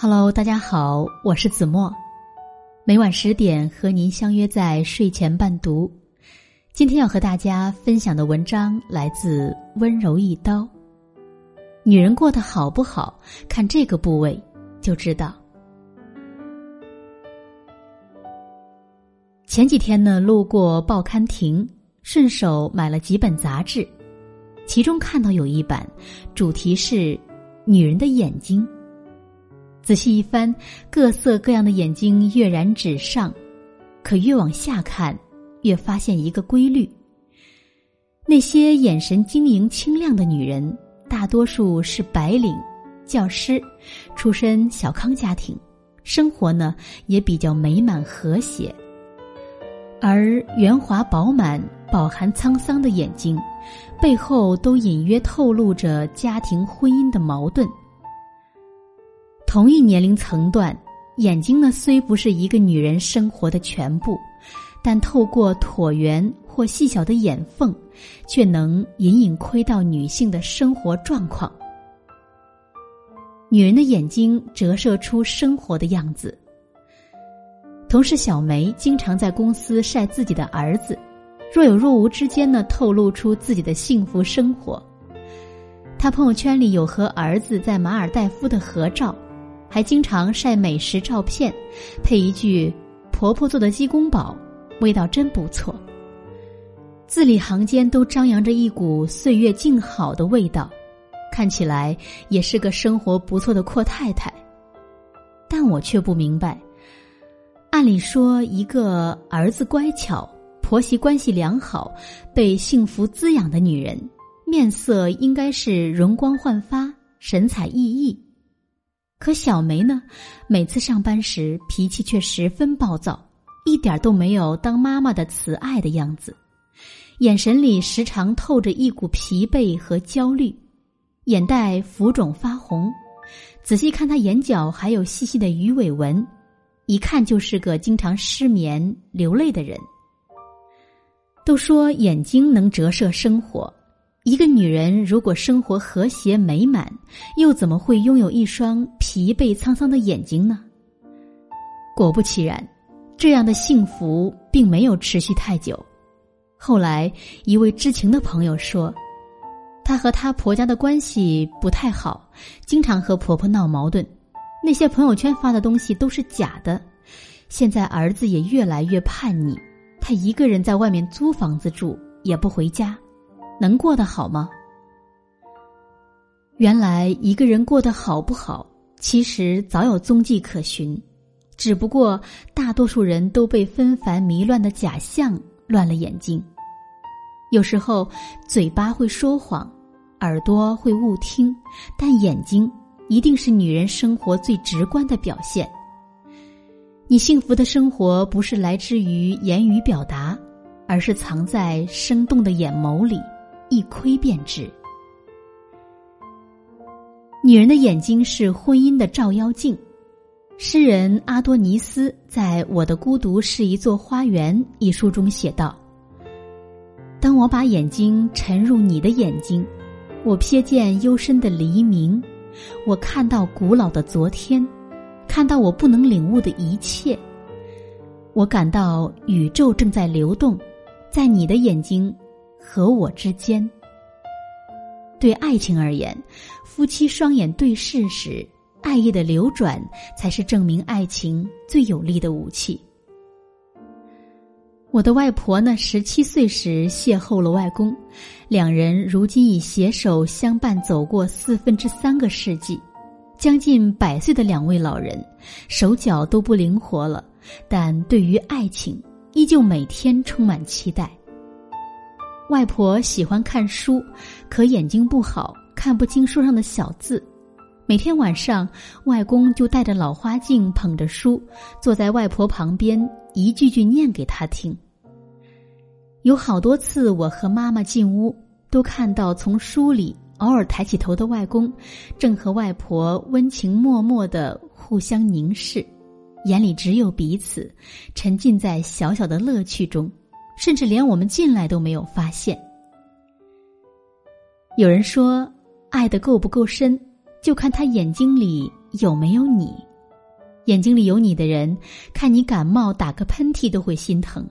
Hello，大家好，我是子墨，每晚十点和您相约在睡前伴读。今天要和大家分享的文章来自温柔一刀。女人过得好不好，看这个部位就知道。前几天呢，路过报刊亭，顺手买了几本杂志，其中看到有一版，主题是女人的眼睛。仔细一翻，各色各样的眼睛跃然纸上，可越往下看，越发现一个规律：那些眼神晶莹清亮的女人，大多数是白领、教师，出身小康家庭，生活呢也比较美满和谐；而圆滑饱满、饱含沧桑的眼睛，背后都隐约透露着家庭婚姻的矛盾。同一年龄层段，眼睛呢虽不是一个女人生活的全部，但透过椭圆或细小的眼缝，却能隐隐窥到女性的生活状况。女人的眼睛折射出生活的样子。同事小梅经常在公司晒自己的儿子，若有若无之间呢，透露出自己的幸福生活。她朋友圈里有和儿子在马尔代夫的合照。还经常晒美食照片，配一句“婆婆做的鸡公煲，味道真不错”。字里行间都张扬着一股岁月静好的味道，看起来也是个生活不错的阔太太。但我却不明白，按理说，一个儿子乖巧、婆媳关系良好、被幸福滋养的女人，面色应该是容光焕发、神采奕奕。可小梅呢，每次上班时脾气却十分暴躁，一点都没有当妈妈的慈爱的样子，眼神里时常透着一股疲惫和焦虑，眼袋浮肿发红，仔细看她眼角还有细细的鱼尾纹，一看就是个经常失眠流泪的人。都说眼睛能折射生活。一个女人如果生活和谐美满，又怎么会拥有一双疲惫沧桑的眼睛呢？果不其然，这样的幸福并没有持续太久。后来，一位知情的朋友说，她和她婆家的关系不太好，经常和婆婆闹矛盾。那些朋友圈发的东西都是假的。现在儿子也越来越叛逆，她一个人在外面租房子住，也不回家。能过得好吗？原来一个人过得好不好，其实早有踪迹可循，只不过大多数人都被纷繁迷乱的假象乱了眼睛。有时候嘴巴会说谎，耳朵会误听，但眼睛一定是女人生活最直观的表现。你幸福的生活不是来自于言语表达，而是藏在生动的眼眸里。一窥便知。女人的眼睛是婚姻的照妖镜。诗人阿多尼斯在《我的孤独是一座花园》一书中写道：“当我把眼睛沉入你的眼睛，我瞥见幽深的黎明，我看到古老的昨天，看到我不能领悟的一切。我感到宇宙正在流动，在你的眼睛。”和我之间，对爱情而言，夫妻双眼对视时，爱意的流转才是证明爱情最有力的武器。我的外婆呢，十七岁时邂逅了外公，两人如今已携手相伴走过四分之三个世纪，将近百岁的两位老人，手脚都不灵活了，但对于爱情，依旧每天充满期待。外婆喜欢看书，可眼睛不好，看不清书上的小字。每天晚上，外公就戴着老花镜，捧着书，坐在外婆旁边，一句句念给她听。有好多次，我和妈妈进屋，都看到从书里偶尔抬起头的外公，正和外婆温情脉脉的互相凝视，眼里只有彼此，沉浸在小小的乐趣中。甚至连我们进来都没有发现。有人说，爱的够不够深，就看他眼睛里有没有你。眼睛里有你的人，看你感冒打个喷嚏都会心疼；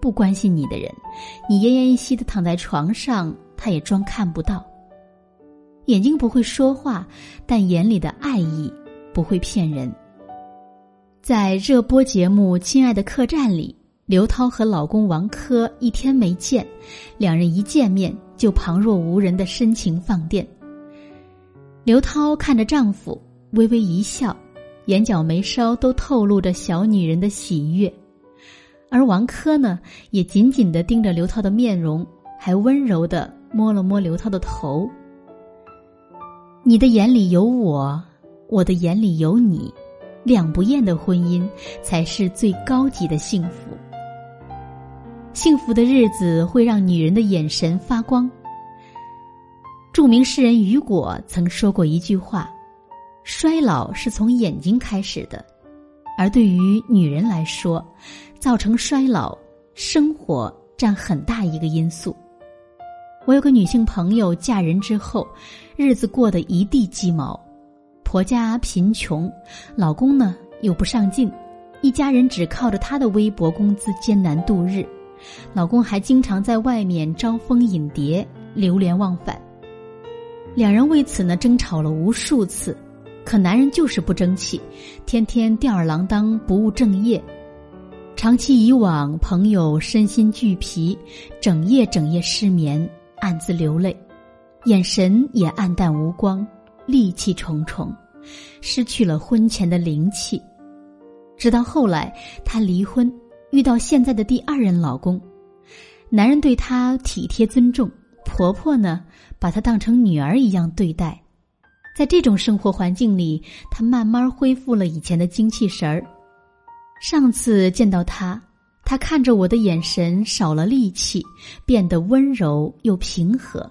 不关心你的人，你奄奄一息的躺在床上，他也装看不到。眼睛不会说话，但眼里的爱意不会骗人。在热播节目《亲爱的客栈》里，刘涛和老公王珂一天没见，两人一见面就旁若无人的深情放电。刘涛看着丈夫，微微一笑，眼角眉梢都透露着小女人的喜悦，而王珂呢，也紧紧的盯着刘涛的面容，还温柔的摸了摸刘涛的头。你的眼里有我，我的眼里有你，两不厌的婚姻才是最高级的幸福。幸福的日子会让女人的眼神发光。著名诗人雨果曾说过一句话：“衰老是从眼睛开始的。”而对于女人来说，造成衰老，生活占很大一个因素。我有个女性朋友，嫁人之后，日子过得一地鸡毛，婆家贫穷，老公呢又不上进，一家人只靠着她的微薄工资艰难度日，老公还经常在外面招蜂引蝶，流连忘返。两人为此呢争吵了无数次，可男人就是不争气，天天吊儿郎当，不务正业。长期以往，朋友身心俱疲，整夜整夜失眠，暗自流泪，眼神也暗淡无光，戾气重重，失去了婚前的灵气。直到后来，他离婚，遇到现在的第二任老公，男人对她体贴尊重。婆婆呢，把她当成女儿一样对待，在这种生活环境里，她慢慢恢复了以前的精气神儿。上次见到她，她看着我的眼神少了戾气，变得温柔又平和，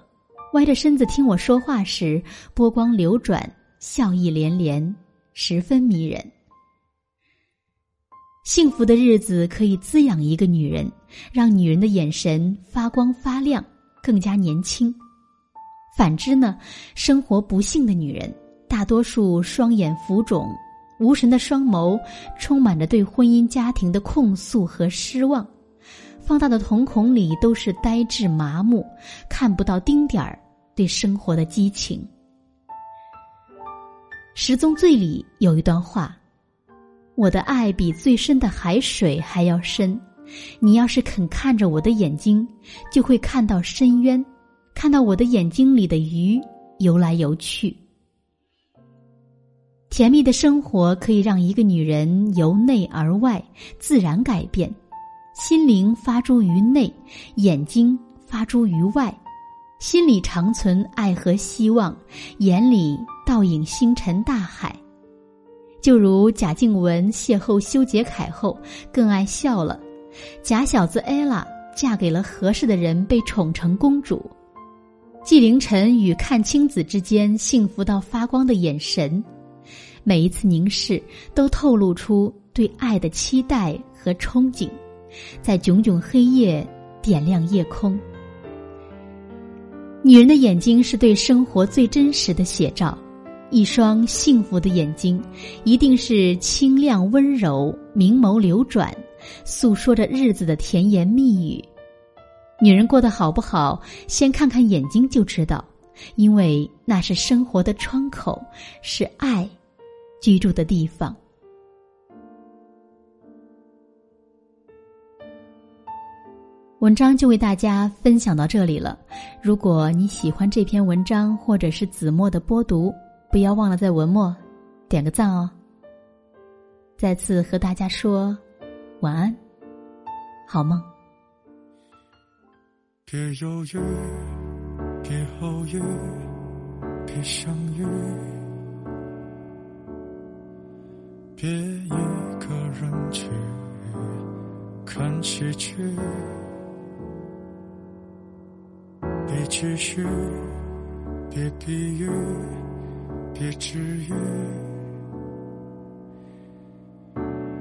歪着身子听我说话时，波光流转，笑意连连，十分迷人。幸福的日子可以滋养一个女人，让女人的眼神发光发亮。更加年轻。反之呢，生活不幸的女人，大多数双眼浮肿，无神的双眸充满着对婚姻家庭的控诉和失望，放大的瞳孔里都是呆滞麻木，看不到丁点儿对生活的激情。《十宗罪》里有一段话：“我的爱比最深的海水还要深。”你要是肯看着我的眼睛，就会看到深渊，看到我的眼睛里的鱼游来游去。甜蜜的生活可以让一个女人由内而外自然改变，心灵发诸于内，眼睛发诸于外，心里长存爱和希望，眼里倒映星辰大海。就如贾静雯邂逅修杰楷后，更爱笑了。假小子艾拉嫁给了合适的人，被宠成公主。纪凌尘与阚清子之间幸福到发光的眼神，每一次凝视都透露出对爱的期待和憧憬，在炯炯黑夜点亮夜空。女人的眼睛是对生活最真实的写照，一双幸福的眼睛，一定是清亮温柔，明眸流转。诉说着日子的甜言蜜语，女人过得好不好，先看看眼睛就知道，因为那是生活的窗口，是爱居住的地方。文章就为大家分享到这里了。如果你喜欢这篇文章，或者是子墨的播读，不要忘了在文末点个赞哦。再次和大家说。晚安，好梦。别犹豫，别后遇，别相遇，别一个人去看喜剧，别继续，别比喻，别治愈，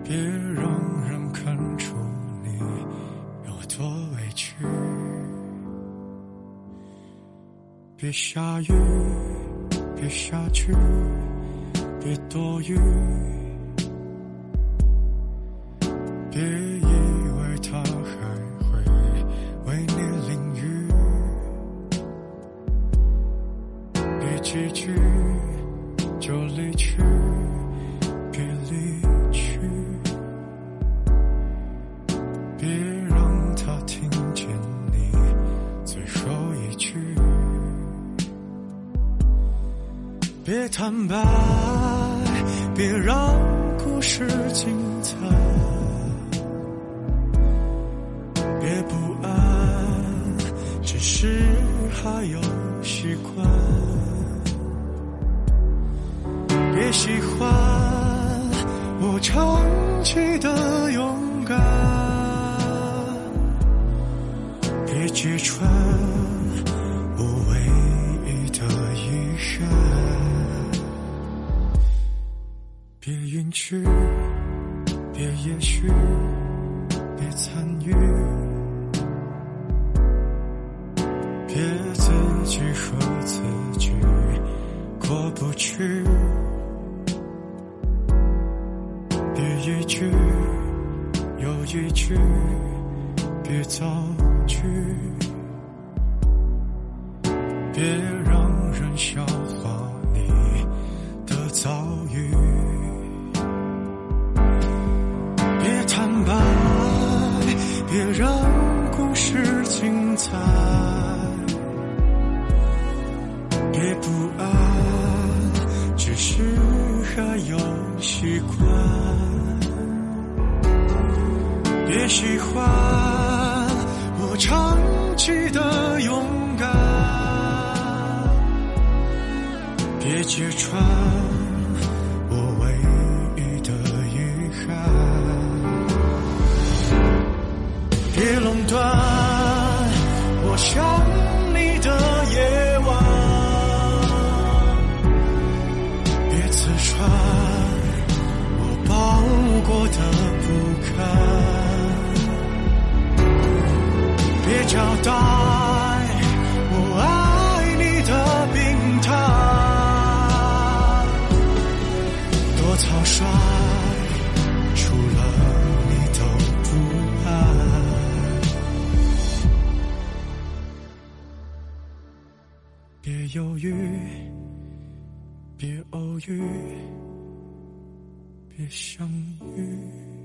别让人。看出你有多委屈，别下雨，别下去，别多余，别别让故事精彩。别不安，只是还有习惯。别喜欢我长期的勇敢，别揭穿别允许，别也许，别参与。别自己和自己过不去，别一句又一句，别造句，别让人笑习惯。别喜欢我长期的勇敢，别揭穿交代我爱你的病态，多草率，除了你都不爱。别犹豫。别偶遇，别相遇。